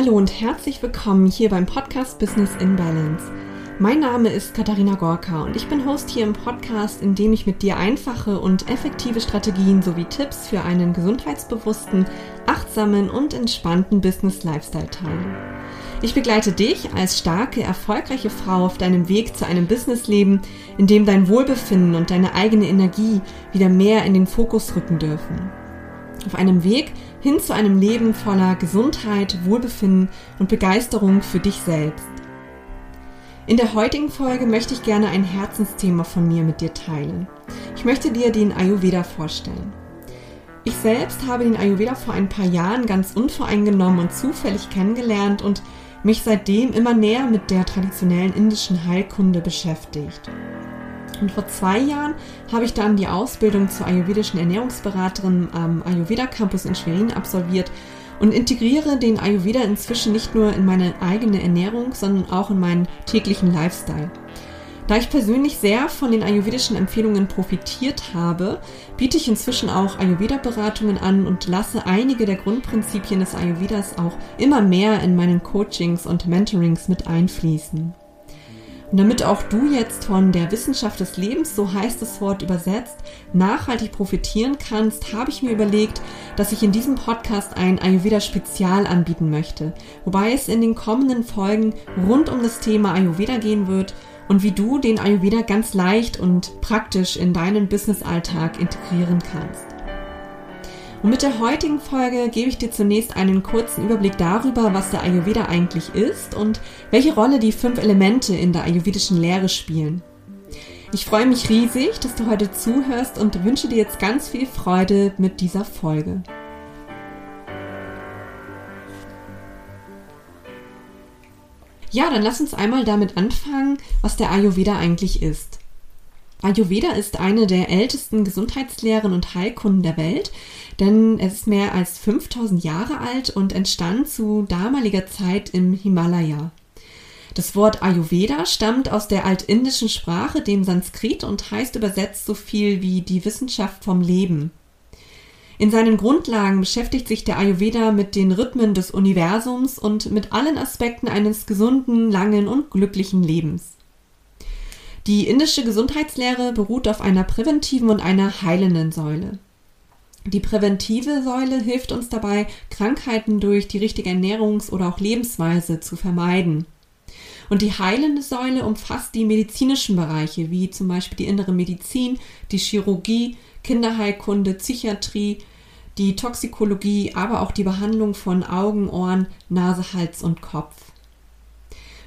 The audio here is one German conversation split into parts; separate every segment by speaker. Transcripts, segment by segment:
Speaker 1: Hallo und herzlich willkommen hier beim Podcast Business in Balance. Mein Name ist Katharina Gorka und ich bin Host hier im Podcast, in dem ich mit dir einfache und effektive Strategien sowie Tipps für einen gesundheitsbewussten, achtsamen und entspannten Business Lifestyle teile. Ich begleite dich als starke, erfolgreiche Frau auf deinem Weg zu einem Businessleben, in dem dein Wohlbefinden und deine eigene Energie wieder mehr in den Fokus rücken dürfen. Auf einem Weg hin zu einem Leben voller Gesundheit, Wohlbefinden und Begeisterung für dich selbst. In der heutigen Folge möchte ich gerne ein Herzensthema von mir mit dir teilen. Ich möchte dir den Ayurveda vorstellen. Ich selbst habe den Ayurveda vor ein paar Jahren ganz unvoreingenommen und zufällig kennengelernt und mich seitdem immer näher mit der traditionellen indischen Heilkunde beschäftigt. Und vor zwei Jahren habe ich dann die Ausbildung zur ayurvedischen Ernährungsberaterin am Ayurveda Campus in Schwerin absolviert und integriere den Ayurveda inzwischen nicht nur in meine eigene Ernährung, sondern auch in meinen täglichen Lifestyle. Da ich persönlich sehr von den ayurvedischen Empfehlungen profitiert habe, biete ich inzwischen auch Ayurveda-Beratungen an und lasse einige der Grundprinzipien des Ayurvedas auch immer mehr in meinen Coachings und Mentorings mit einfließen. Und damit auch du jetzt von der Wissenschaft des Lebens, so heißt das Wort übersetzt, nachhaltig profitieren kannst, habe ich mir überlegt, dass ich in diesem Podcast ein Ayurveda-Spezial anbieten möchte, wobei es in den kommenden Folgen rund um das Thema Ayurveda gehen wird und wie du den Ayurveda ganz leicht und praktisch in deinen Business-Alltag integrieren kannst. Und mit der heutigen Folge gebe ich dir zunächst einen kurzen Überblick darüber, was der Ayurveda eigentlich ist und welche Rolle die fünf Elemente in der ayurvedischen Lehre spielen. Ich freue mich riesig, dass du heute zuhörst und wünsche dir jetzt ganz viel Freude mit dieser Folge. Ja, dann lass uns einmal damit anfangen, was der Ayurveda eigentlich ist. Ayurveda ist eine der ältesten Gesundheitslehren und Heilkunden der Welt, denn es ist mehr als 5000 Jahre alt und entstand zu damaliger Zeit im Himalaya. Das Wort Ayurveda stammt aus der altindischen Sprache, dem Sanskrit, und heißt übersetzt so viel wie die Wissenschaft vom Leben. In seinen Grundlagen beschäftigt sich der Ayurveda mit den Rhythmen des Universums und mit allen Aspekten eines gesunden, langen und glücklichen Lebens. Die indische Gesundheitslehre beruht auf einer präventiven und einer heilenden Säule. Die präventive Säule hilft uns dabei, Krankheiten durch die richtige Ernährungs- oder auch Lebensweise zu vermeiden. Und die heilende Säule umfasst die medizinischen Bereiche, wie zum Beispiel die innere Medizin, die Chirurgie, Kinderheilkunde, Psychiatrie, die Toxikologie, aber auch die Behandlung von Augen, Ohren, Nase, Hals und Kopf.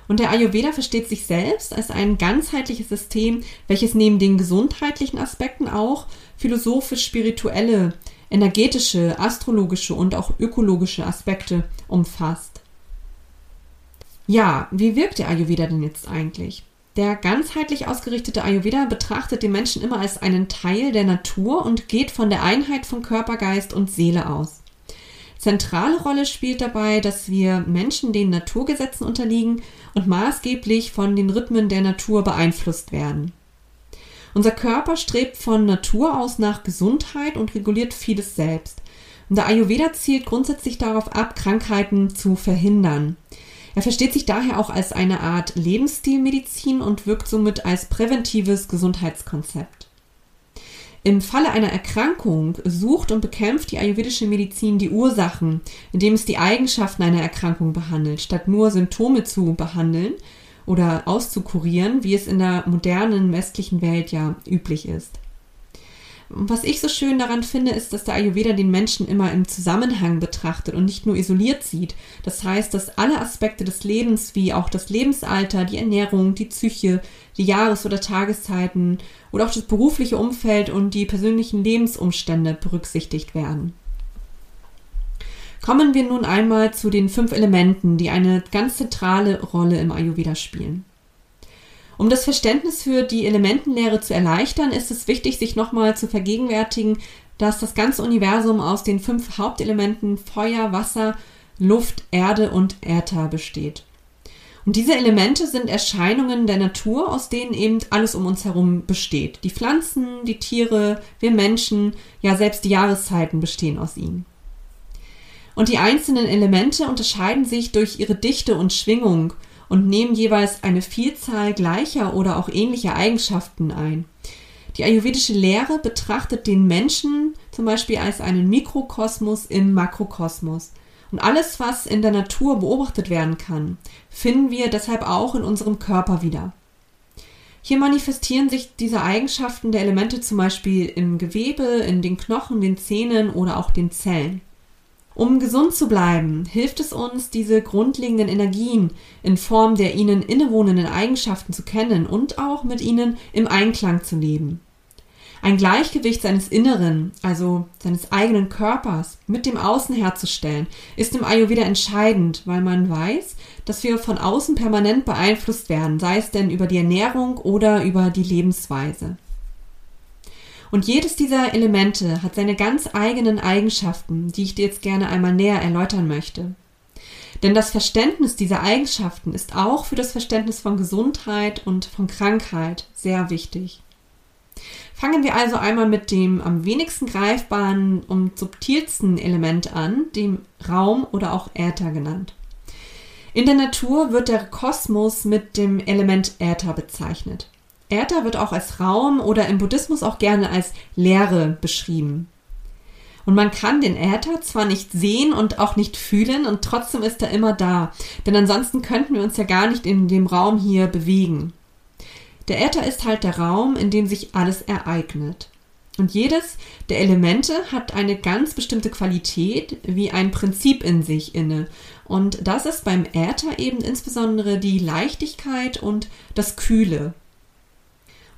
Speaker 1: Und der Ayurveda versteht sich selbst als ein ganzheitliches System, welches neben den gesundheitlichen Aspekten auch philosophisch-spirituelle, energetische, astrologische und auch ökologische Aspekte umfasst. Ja, wie wirkt der Ayurveda denn jetzt eigentlich? Der ganzheitlich ausgerichtete Ayurveda betrachtet den Menschen immer als einen Teil der Natur und geht von der Einheit von Körper, Geist und Seele aus. Zentrale Rolle spielt dabei, dass wir Menschen den Naturgesetzen unterliegen und maßgeblich von den Rhythmen der Natur beeinflusst werden. Unser Körper strebt von Natur aus nach Gesundheit und reguliert vieles selbst. Und der Ayurveda zielt grundsätzlich darauf ab, Krankheiten zu verhindern. Er versteht sich daher auch als eine Art Lebensstilmedizin und wirkt somit als präventives Gesundheitskonzept. Im Falle einer Erkrankung sucht und bekämpft die ayurvedische Medizin die Ursachen, indem es die Eigenschaften einer Erkrankung behandelt, statt nur Symptome zu behandeln oder auszukurieren, wie es in der modernen westlichen Welt ja üblich ist. Was ich so schön daran finde, ist, dass der Ayurveda den Menschen immer im Zusammenhang betrachtet und nicht nur isoliert sieht. Das heißt, dass alle Aspekte des Lebens, wie auch das Lebensalter, die Ernährung, die Psyche, die Jahres- oder Tageszeiten oder auch das berufliche Umfeld und die persönlichen Lebensumstände berücksichtigt werden. Kommen wir nun einmal zu den fünf Elementen, die eine ganz zentrale Rolle im Ayurveda spielen. Um das Verständnis für die Elementenlehre zu erleichtern, ist es wichtig, sich nochmal zu vergegenwärtigen, dass das ganze Universum aus den fünf Hauptelementen Feuer, Wasser, Luft, Erde und Äther besteht. Und diese Elemente sind Erscheinungen der Natur, aus denen eben alles um uns herum besteht. Die Pflanzen, die Tiere, wir Menschen, ja selbst die Jahreszeiten bestehen aus ihnen. Und die einzelnen Elemente unterscheiden sich durch ihre Dichte und Schwingung und nehmen jeweils eine Vielzahl gleicher oder auch ähnlicher Eigenschaften ein. Die ayurvedische Lehre betrachtet den Menschen zum Beispiel als einen Mikrokosmos im Makrokosmos. Und alles, was in der Natur beobachtet werden kann, finden wir deshalb auch in unserem Körper wieder. Hier manifestieren sich diese Eigenschaften der Elemente zum Beispiel im Gewebe, in den Knochen, den Zähnen oder auch den Zellen. Um gesund zu bleiben, hilft es uns, diese grundlegenden Energien in Form der ihnen innewohnenden Eigenschaften zu kennen und auch mit ihnen im Einklang zu leben. Ein Gleichgewicht seines Inneren, also seines eigenen Körpers, mit dem Außen herzustellen, ist im Ayurveda entscheidend, weil man weiß, dass wir von außen permanent beeinflusst werden, sei es denn über die Ernährung oder über die Lebensweise. Und jedes dieser Elemente hat seine ganz eigenen Eigenschaften, die ich dir jetzt gerne einmal näher erläutern möchte. Denn das Verständnis dieser Eigenschaften ist auch für das Verständnis von Gesundheit und von Krankheit sehr wichtig. Fangen wir also einmal mit dem am wenigsten greifbaren und subtilsten Element an, dem Raum oder auch Äther genannt. In der Natur wird der Kosmos mit dem Element Äther bezeichnet. Äther wird auch als Raum oder im Buddhismus auch gerne als Leere beschrieben. Und man kann den Äther zwar nicht sehen und auch nicht fühlen und trotzdem ist er immer da, denn ansonsten könnten wir uns ja gar nicht in dem Raum hier bewegen. Der Äther ist halt der Raum, in dem sich alles ereignet. Und jedes der Elemente hat eine ganz bestimmte Qualität wie ein Prinzip in sich inne. Und das ist beim Äther eben insbesondere die Leichtigkeit und das Kühle.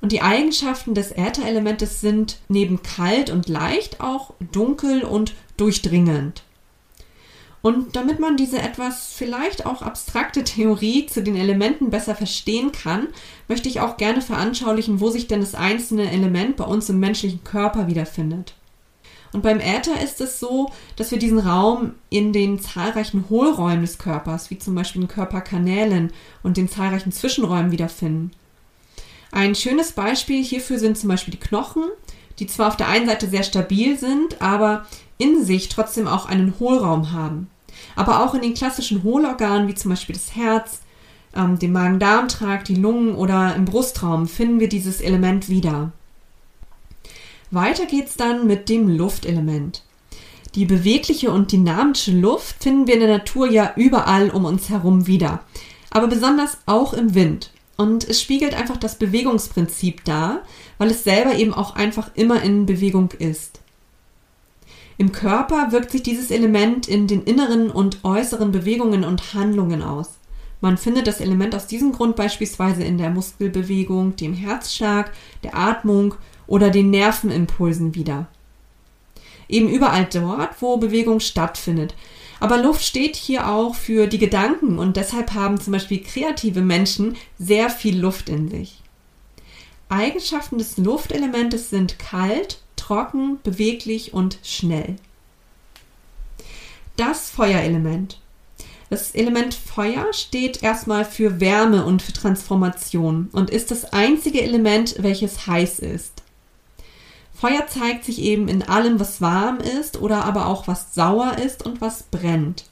Speaker 1: Und die Eigenschaften des Ätherelementes sind neben kalt und leicht auch dunkel und durchdringend. Und damit man diese etwas vielleicht auch abstrakte Theorie zu den Elementen besser verstehen kann, möchte ich auch gerne veranschaulichen, wo sich denn das einzelne Element bei uns im menschlichen Körper wiederfindet. Und beim Äther ist es so, dass wir diesen Raum in den zahlreichen Hohlräumen des Körpers, wie zum Beispiel in Körperkanälen und den zahlreichen Zwischenräumen wiederfinden. Ein schönes Beispiel hierfür sind zum Beispiel die Knochen, die zwar auf der einen Seite sehr stabil sind, aber in sich trotzdem auch einen Hohlraum haben. Aber auch in den klassischen Hohlorganen, wie zum Beispiel das Herz, ähm, dem Magen-Darm-Trakt, die Lungen oder im Brustraum, finden wir dieses Element wieder. Weiter geht's dann mit dem Luftelement. Die bewegliche und dynamische Luft finden wir in der Natur ja überall um uns herum wieder, aber besonders auch im Wind. Und es spiegelt einfach das Bewegungsprinzip dar, weil es selber eben auch einfach immer in Bewegung ist. Im Körper wirkt sich dieses Element in den inneren und äußeren Bewegungen und Handlungen aus. Man findet das Element aus diesem Grund beispielsweise in der Muskelbewegung, dem Herzschlag, der Atmung oder den Nervenimpulsen wieder. Eben überall dort, wo Bewegung stattfindet. Aber Luft steht hier auch für die Gedanken und deshalb haben zum Beispiel kreative Menschen sehr viel Luft in sich. Eigenschaften des Luftelementes sind kalt, trocken, beweglich und schnell. Das Feuerelement. Das Element Feuer steht erstmal für Wärme und für Transformation und ist das einzige Element, welches heiß ist. Feuer zeigt sich eben in allem, was warm ist oder aber auch was sauer ist und was brennt.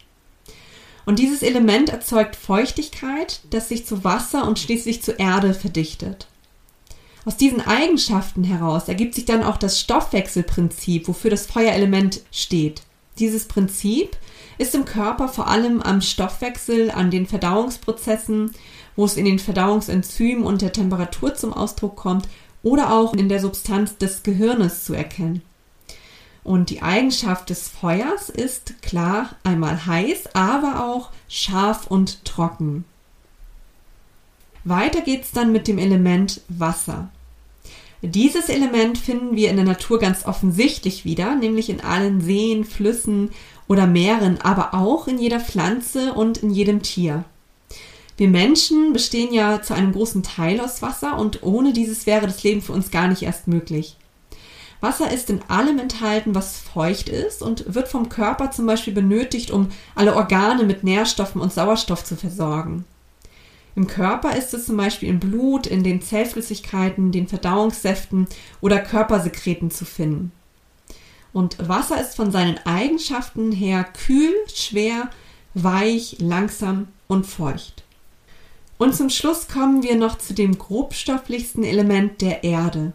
Speaker 1: Und dieses Element erzeugt Feuchtigkeit, das sich zu Wasser und schließlich zu Erde verdichtet. Aus diesen Eigenschaften heraus ergibt sich dann auch das Stoffwechselprinzip, wofür das Feuerelement steht. Dieses Prinzip ist im Körper vor allem am Stoffwechsel, an den Verdauungsprozessen, wo es in den Verdauungsenzymen und der Temperatur zum Ausdruck kommt oder auch in der Substanz des Gehirnes zu erkennen. Und die Eigenschaft des Feuers ist klar einmal heiß, aber auch scharf und trocken. Weiter geht's dann mit dem Element Wasser. Dieses Element finden wir in der Natur ganz offensichtlich wieder, nämlich in allen Seen, Flüssen oder Meeren, aber auch in jeder Pflanze und in jedem Tier. Wir Menschen bestehen ja zu einem großen Teil aus Wasser und ohne dieses wäre das Leben für uns gar nicht erst möglich. Wasser ist in allem enthalten, was feucht ist und wird vom Körper zum Beispiel benötigt, um alle Organe mit Nährstoffen und Sauerstoff zu versorgen. Im Körper ist es zum Beispiel im Blut, in den Zellflüssigkeiten, den Verdauungssäften oder Körpersekreten zu finden. Und Wasser ist von seinen Eigenschaften her kühl, schwer, weich, langsam und feucht. Und zum Schluss kommen wir noch zu dem grobstofflichsten Element der Erde.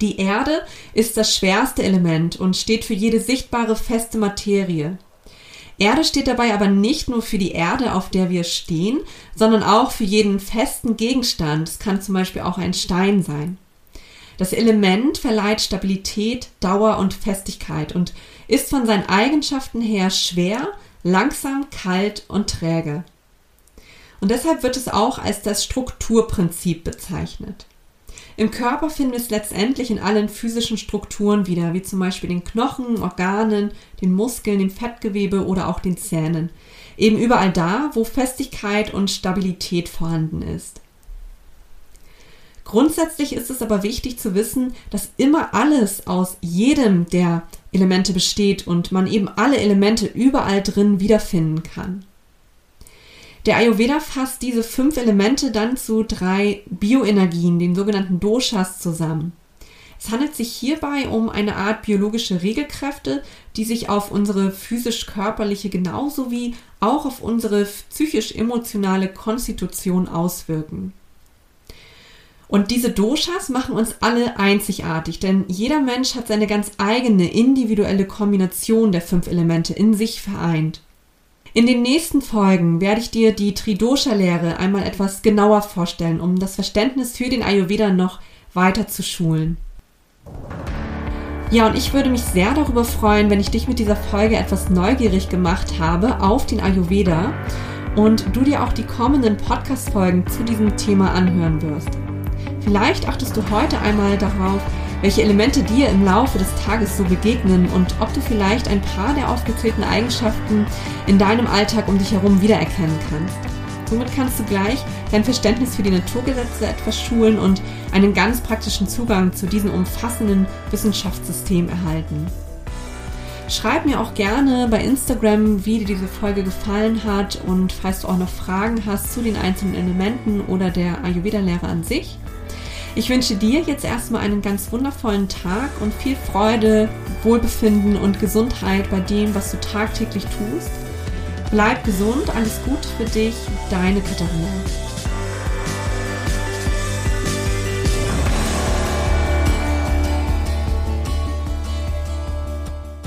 Speaker 1: Die Erde ist das schwerste Element und steht für jede sichtbare feste Materie. Erde steht dabei aber nicht nur für die Erde, auf der wir stehen, sondern auch für jeden festen Gegenstand. Es kann zum Beispiel auch ein Stein sein. Das Element verleiht Stabilität, Dauer und Festigkeit und ist von seinen Eigenschaften her schwer, langsam, kalt und träge. Und deshalb wird es auch als das Strukturprinzip bezeichnet. Im Körper finden wir es letztendlich in allen physischen Strukturen wieder, wie zum Beispiel den Knochen, Organen, den Muskeln, dem Fettgewebe oder auch den Zähnen. Eben überall da, wo Festigkeit und Stabilität vorhanden ist. Grundsätzlich ist es aber wichtig zu wissen, dass immer alles aus jedem der Elemente besteht und man eben alle Elemente überall drin wiederfinden kann. Der Ayurveda fasst diese fünf Elemente dann zu drei Bioenergien, den sogenannten Doshas, zusammen. Es handelt sich hierbei um eine Art biologische Regelkräfte, die sich auf unsere physisch-körperliche genauso wie auch auf unsere psychisch-emotionale Konstitution auswirken. Und diese Doshas machen uns alle einzigartig, denn jeder Mensch hat seine ganz eigene individuelle Kombination der fünf Elemente in sich vereint. In den nächsten Folgen werde ich dir die Tridosha-Lehre einmal etwas genauer vorstellen, um das Verständnis für den Ayurveda noch weiter zu schulen. Ja, und ich würde mich sehr darüber freuen, wenn ich dich mit dieser Folge etwas neugierig gemacht habe auf den Ayurveda und du dir auch die kommenden Podcast-Folgen zu diesem Thema anhören wirst. Vielleicht achtest du heute einmal darauf, welche Elemente dir im Laufe des Tages so begegnen und ob du vielleicht ein paar der aufgezählten Eigenschaften in deinem Alltag um dich herum wiedererkennen kannst. Somit kannst du gleich dein Verständnis für die Naturgesetze etwas schulen und einen ganz praktischen Zugang zu diesem umfassenden Wissenschaftssystem erhalten. Schreib mir auch gerne bei Instagram, wie dir diese Folge gefallen hat und falls du auch noch Fragen hast zu den einzelnen Elementen oder der Ayurveda-Lehre an sich. Ich wünsche dir jetzt erstmal einen ganz wundervollen Tag und viel Freude, Wohlbefinden und Gesundheit bei dem, was du tagtäglich tust. Bleib gesund, alles Gute für dich, deine Katharina.